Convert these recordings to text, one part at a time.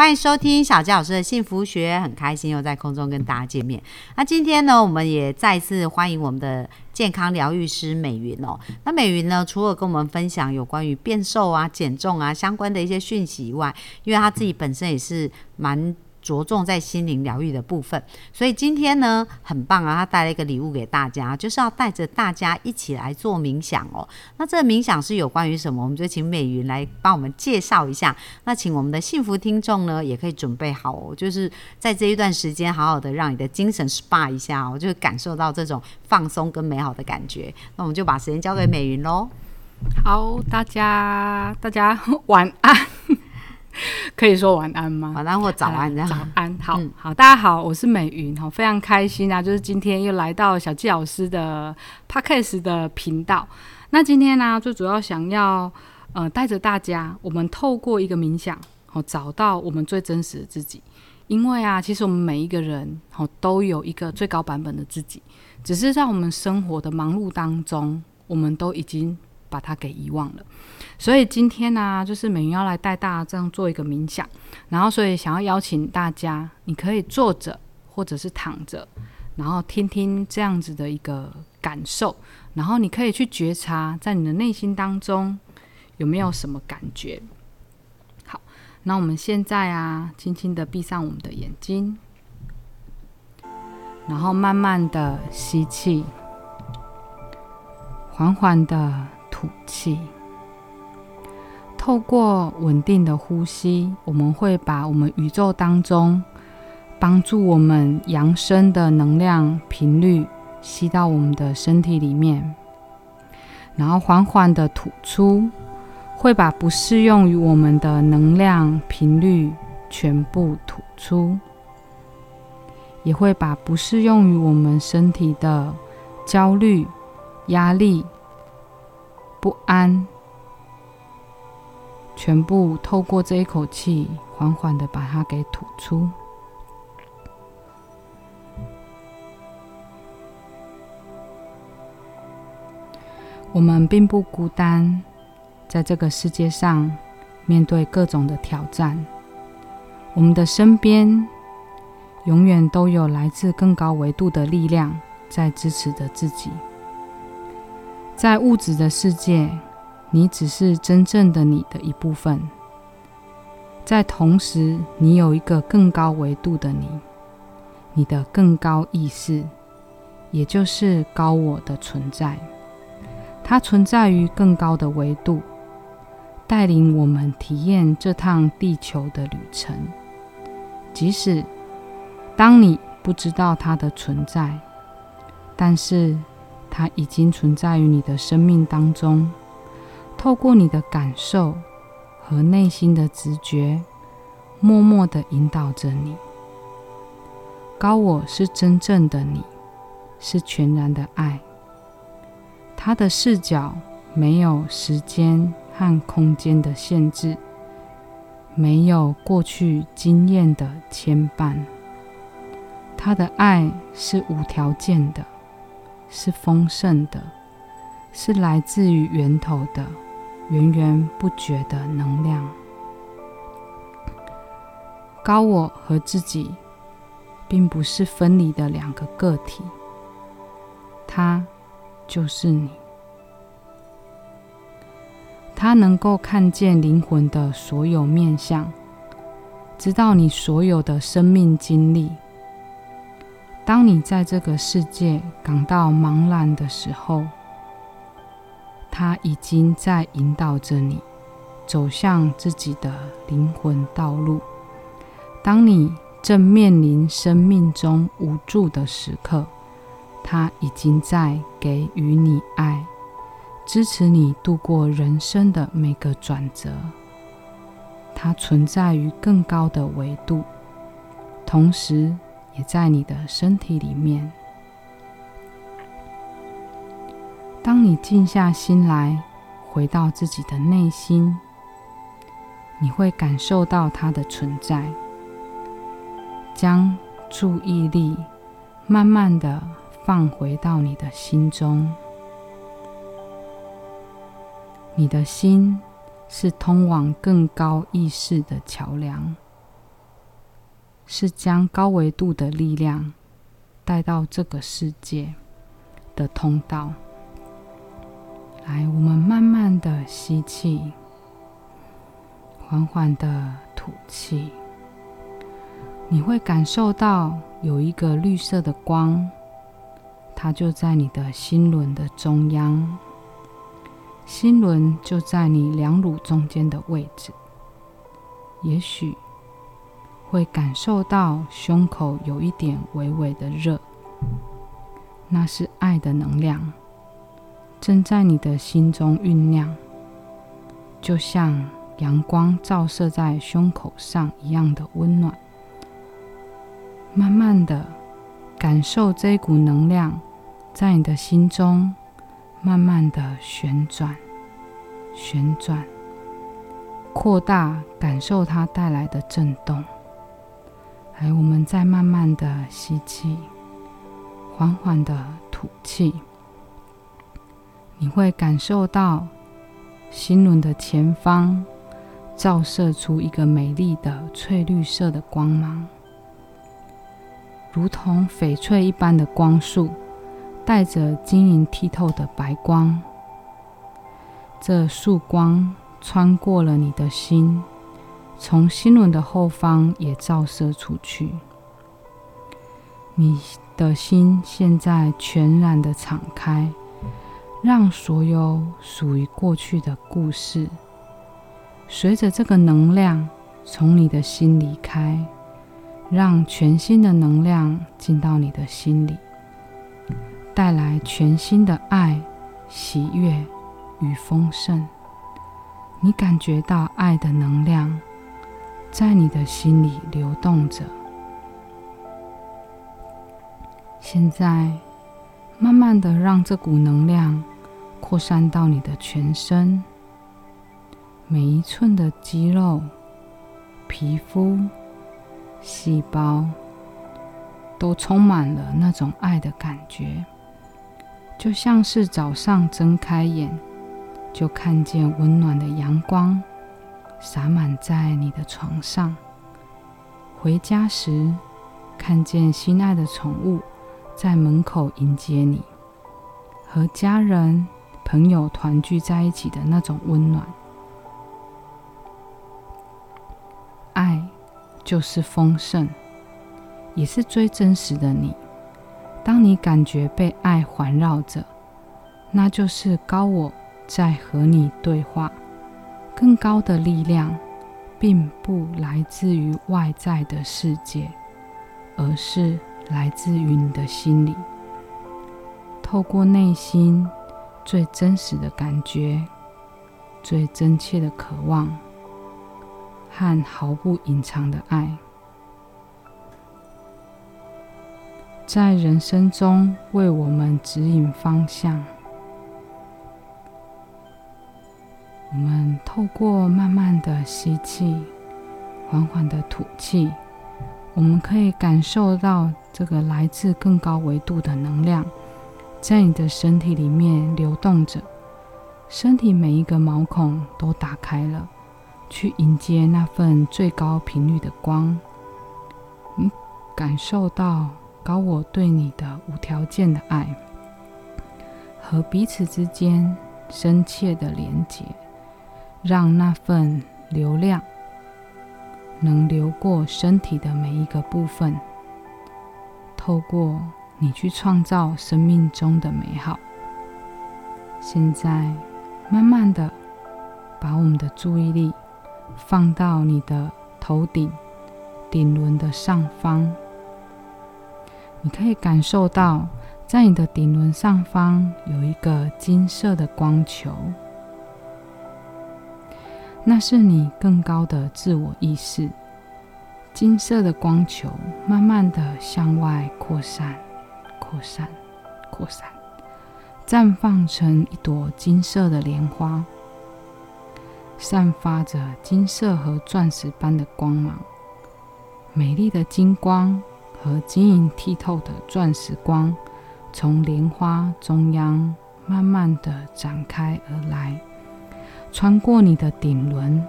欢迎收听小佳老师的幸福学，很开心又在空中跟大家见面。那今天呢，我们也再次欢迎我们的健康疗愈师美云哦。那美云呢，除了跟我们分享有关于变瘦啊、减重啊相关的一些讯息以外，因为她自己本身也是蛮。着重在心灵疗愈的部分，所以今天呢很棒啊！他带了一个礼物给大家，就是要带着大家一起来做冥想哦。那这个冥想是有关于什么？我们就请美云来帮我们介绍一下。那请我们的幸福听众呢也可以准备好哦，就是在这一段时间好好的让你的精神 SPA 一下哦，就感受到这种放松跟美好的感觉。那我们就把时间交给美云喽。好，大家大家晚安。可以说晚安吗？晚安或早安，早安。好好，大家好，我是美云，好，非常开心啊！就是今天又来到小纪老师的 podcast 的频道。那今天呢，最主要想要呃带着大家，我们透过一个冥想，好找到我们最真实的自己。因为啊，其实我们每一个人好都有一个最高版本的自己，只是在我们生活的忙碌当中，我们都已经把它给遗忘了。所以今天呢，就是美云要来带大家这样做一个冥想，然后所以想要邀请大家，你可以坐着或者是躺着，然后听听这样子的一个感受，然后你可以去觉察在你的内心当中有没有什么感觉。好，那我们现在啊，轻轻的闭上我们的眼睛，然后慢慢的吸气，缓缓的吐气。透过稳定的呼吸，我们会把我们宇宙当中帮助我们扬升的能量频率吸到我们的身体里面，然后缓缓的吐出，会把不适用于我们的能量频率全部吐出，也会把不适用于我们身体的焦虑、压力、不安。全部透过这一口气，缓缓的把它给吐出。我们并不孤单，在这个世界上，面对各种的挑战，我们的身边永远都有来自更高维度的力量在支持着自己。在物质的世界。你只是真正的你的一部分，在同时，你有一个更高维度的你，你的更高意识，也就是高我的存在，它存在于更高的维度，带领我们体验这趟地球的旅程。即使当你不知道它的存在，但是它已经存在于你的生命当中。透过你的感受和内心的直觉，默默的引导着你。高我是真正的你，是全然的爱。他的视角没有时间和空间的限制，没有过去经验的牵绊。他的爱是无条件的，是丰盛的，是来自于源头的。源源不绝的能量，高我和自己并不是分离的两个个体，它就是你。它能够看见灵魂的所有面相，知道你所有的生命经历。当你在这个世界感到茫然的时候，他已经在引导着你走向自己的灵魂道路。当你正面临生命中无助的时刻，他已经在给予你爱，支持你度过人生的每个转折。它存在于更高的维度，同时也在你的身体里面。当你静下心来，回到自己的内心，你会感受到它的存在。将注意力慢慢的放回到你的心中。你的心是通往更高意识的桥梁，是将高维度的力量带到这个世界的通道。来，我们慢慢的吸气，缓缓的吐气。你会感受到有一个绿色的光，它就在你的心轮的中央。心轮就在你两乳中间的位置。也许会感受到胸口有一点微微的热，那是爱的能量。正在你的心中酝酿，就像阳光照射在胸口上一样的温暖。慢慢的感受这股能量在你的心中慢慢的旋转、旋转、扩大，感受它带来的震动。来，我们再慢慢的吸气，缓缓的吐气。你会感受到心轮的前方照射出一个美丽的翠绿色的光芒，如同翡翠一般的光束，带着晶莹剔透的白光。这束光穿过了你的心，从心轮的后方也照射出去。你的心现在全然的敞开。让所有属于过去的故事，随着这个能量从你的心离开，让全新的能量进到你的心里，带来全新的爱、喜悦与丰盛。你感觉到爱的能量在你的心里流动着。现在，慢慢的让这股能量。扩散到你的全身，每一寸的肌肉、皮肤、细胞，都充满了那种爱的感觉，就像是早上睁开眼就看见温暖的阳光洒满在你的床上，回家时看见心爱的宠物在门口迎接你，和家人。朋友团聚在一起的那种温暖，爱就是丰盛，也是最真实的你。当你感觉被爱环绕着，那就是高我在和你对话。更高的力量，并不来自于外在的世界，而是来自于你的心里，透过内心。最真实的感觉，最真切的渴望，和毫不隐藏的爱，在人生中为我们指引方向。我们透过慢慢的吸气，缓缓的吐气，我们可以感受到这个来自更高维度的能量。在你的身体里面流动着，身体每一个毛孔都打开了，去迎接那份最高频率的光。你感受到高我对你的无条件的爱，和彼此之间深切的连接，让那份流量能流过身体的每一个部分，透过。你去创造生命中的美好。现在，慢慢的把我们的注意力放到你的头顶顶轮的上方。你可以感受到，在你的顶轮上方有一个金色的光球，那是你更高的自我意识。金色的光球慢慢的向外扩散。扩散，扩散，绽放成一朵金色的莲花，散发着金色和钻石般的光芒。美丽的金光和晶莹剔透的钻石光，从莲花中央慢慢的展开而来，穿过你的顶轮、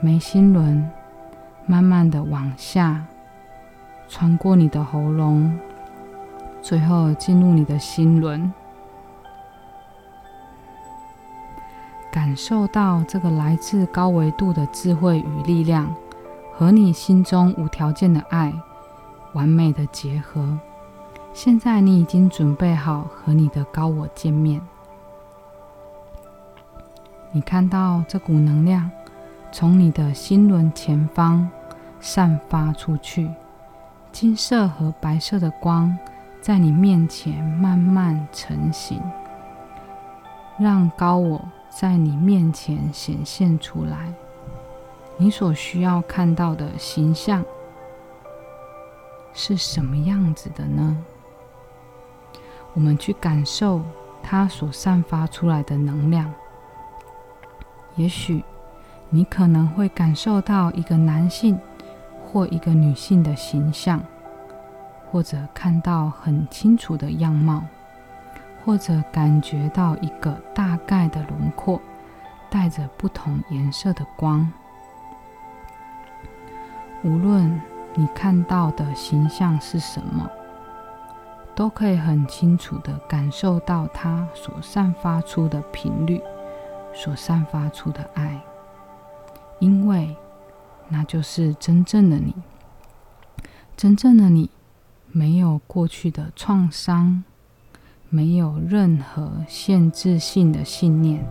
眉心轮，慢慢的往下穿过你的喉咙，最后进入你的心轮，感受到这个来自高维度的智慧与力量，和你心中无条件的爱完美的结合。现在你已经准备好和你的高我见面。你看到这股能量从你的心轮前方散发出去，金色和白色的光在你面前慢慢成型，让高我在你面前显现出来。你所需要看到的形象是什么样子的呢？我们去感受它所散发出来的能量。也许你可能会感受到一个男性或一个女性的形象，或者看到很清楚的样貌，或者感觉到一个大概的轮廓，带着不同颜色的光。无论你看到的形象是什么。都可以很清楚的感受到它所散发出的频率，所散发出的爱，因为那就是真正的你。真正的你没有过去的创伤，没有任何限制性的信念，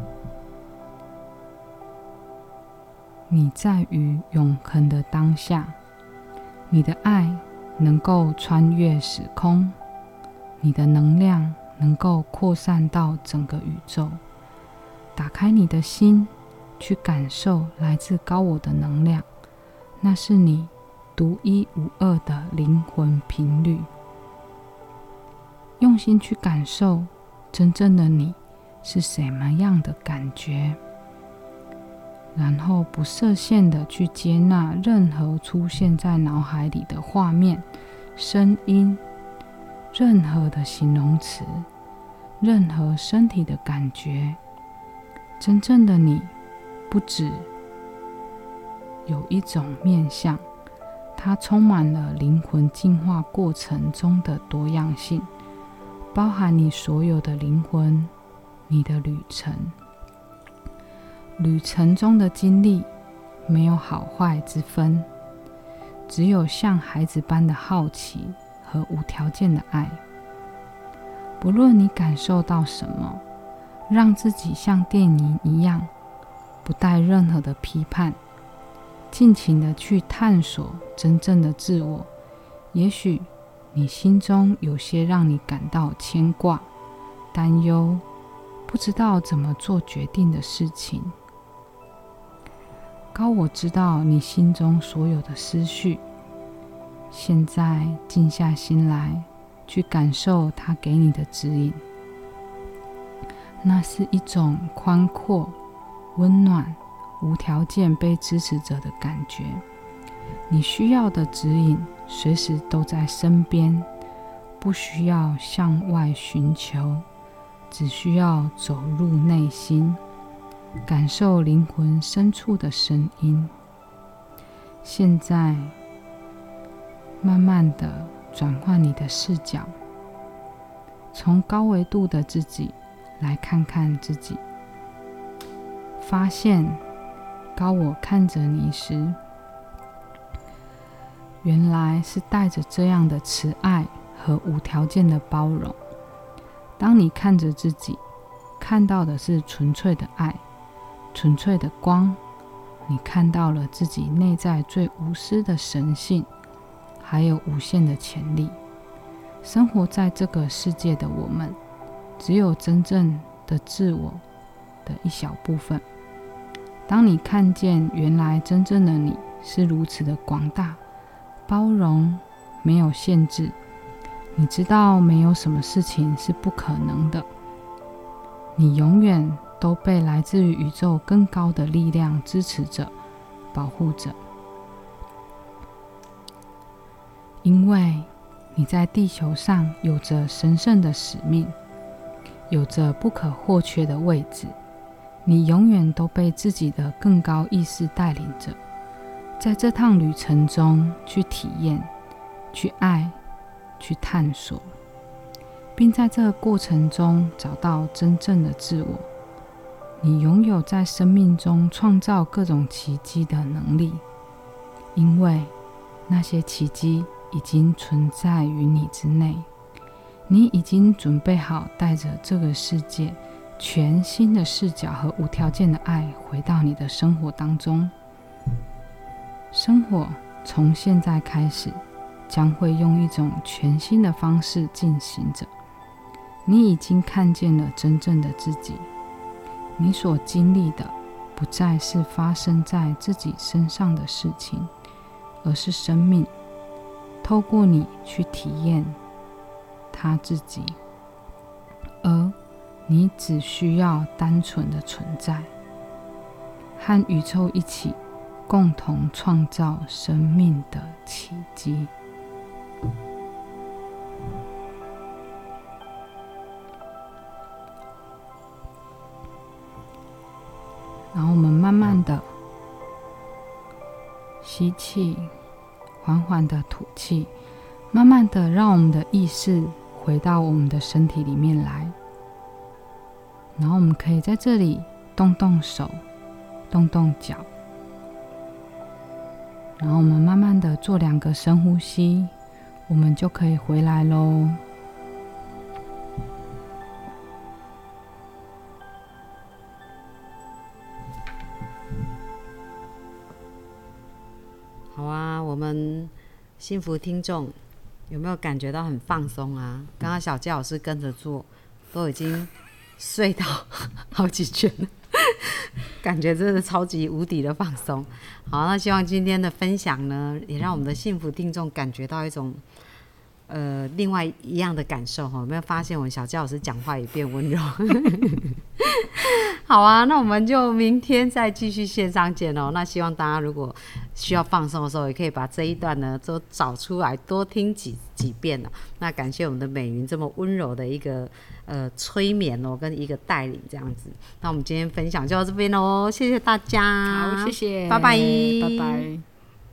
你在于永恒的当下，你的爱能够穿越时空。你的能量能够扩散到整个宇宙，打开你的心，去感受来自高我的能量，那是你独一无二的灵魂频率。用心去感受真正的你是什么样的感觉，然后不设限的去接纳任何出现在脑海里的画面、声音。任何的形容词，任何身体的感觉，真正的你，不止有一种面相，它充满了灵魂进化过程中的多样性，包含你所有的灵魂，你的旅程，旅程中的经历没有好坏之分，只有像孩子般的好奇。和无条件的爱，不论你感受到什么，让自己像电影一样，不带任何的批判，尽情的去探索真正的自我。也许你心中有些让你感到牵挂、担忧，不知道怎么做决定的事情。高我知道你心中所有的思绪。现在静下心来，去感受他给你的指引。那是一种宽阔、温暖、无条件被支持者的感觉。你需要的指引随时都在身边，不需要向外寻求，只需要走入内心，感受灵魂深处的声音。现在。慢慢的转换你的视角，从高维度的自己来看看自己，发现高我看着你时，原来是带着这样的慈爱和无条件的包容。当你看着自己，看到的是纯粹的爱，纯粹的光，你看到了自己内在最无私的神性。还有无限的潜力。生活在这个世界的我们，只有真正的自我的一小部分。当你看见原来真正的你是如此的广大、包容、没有限制，你知道没有什么事情是不可能的。你永远都被来自于宇宙更高的力量支持着、保护着。因为你在地球上有着神圣的使命，有着不可或缺的位置，你永远都被自己的更高意识带领着，在这趟旅程中去体验、去爱、去探索，并在这个过程中找到真正的自我。你拥有在生命中创造各种奇迹的能力，因为那些奇迹已经存在于你之内。你已经准备好带着这个世界全新的视角和无条件的爱回到你的生活当中。生活从现在开始将会用一种全新的方式进行着。你已经看见了真正的自己。你所经历的不再是发生在自己身上的事情，而是生命透过你去体验他自己，而你只需要单纯的存在，和宇宙一起共同创造生命的奇迹。然后我们慢慢的吸气，缓缓的吐气，慢慢的让我们的意识回到我们的身体里面来。然后我们可以在这里动动手，动动脚。然后我们慢慢的做两个深呼吸，我们就可以回来喽。好啊，我们幸福听众有没有感觉到很放松啊？刚刚小鸡老师跟着做，都已经睡到好几圈了，感觉真的超级无敌的放松。好，那希望今天的分享呢，也让我们的幸福听众感觉到一种呃另外一样的感受哈。有没有发现我们小纪老师讲话也变温柔？好啊，那我们就明天再继续线上见哦。那希望大家如果需要放松的时候，也可以把这一段呢都找出来多听几几遍哦。那感谢我们的美云这么温柔的一个呃催眠哦，跟一个带领这样子。那我们今天分享就到这边喽，谢谢大家，好，谢谢，拜拜，拜拜。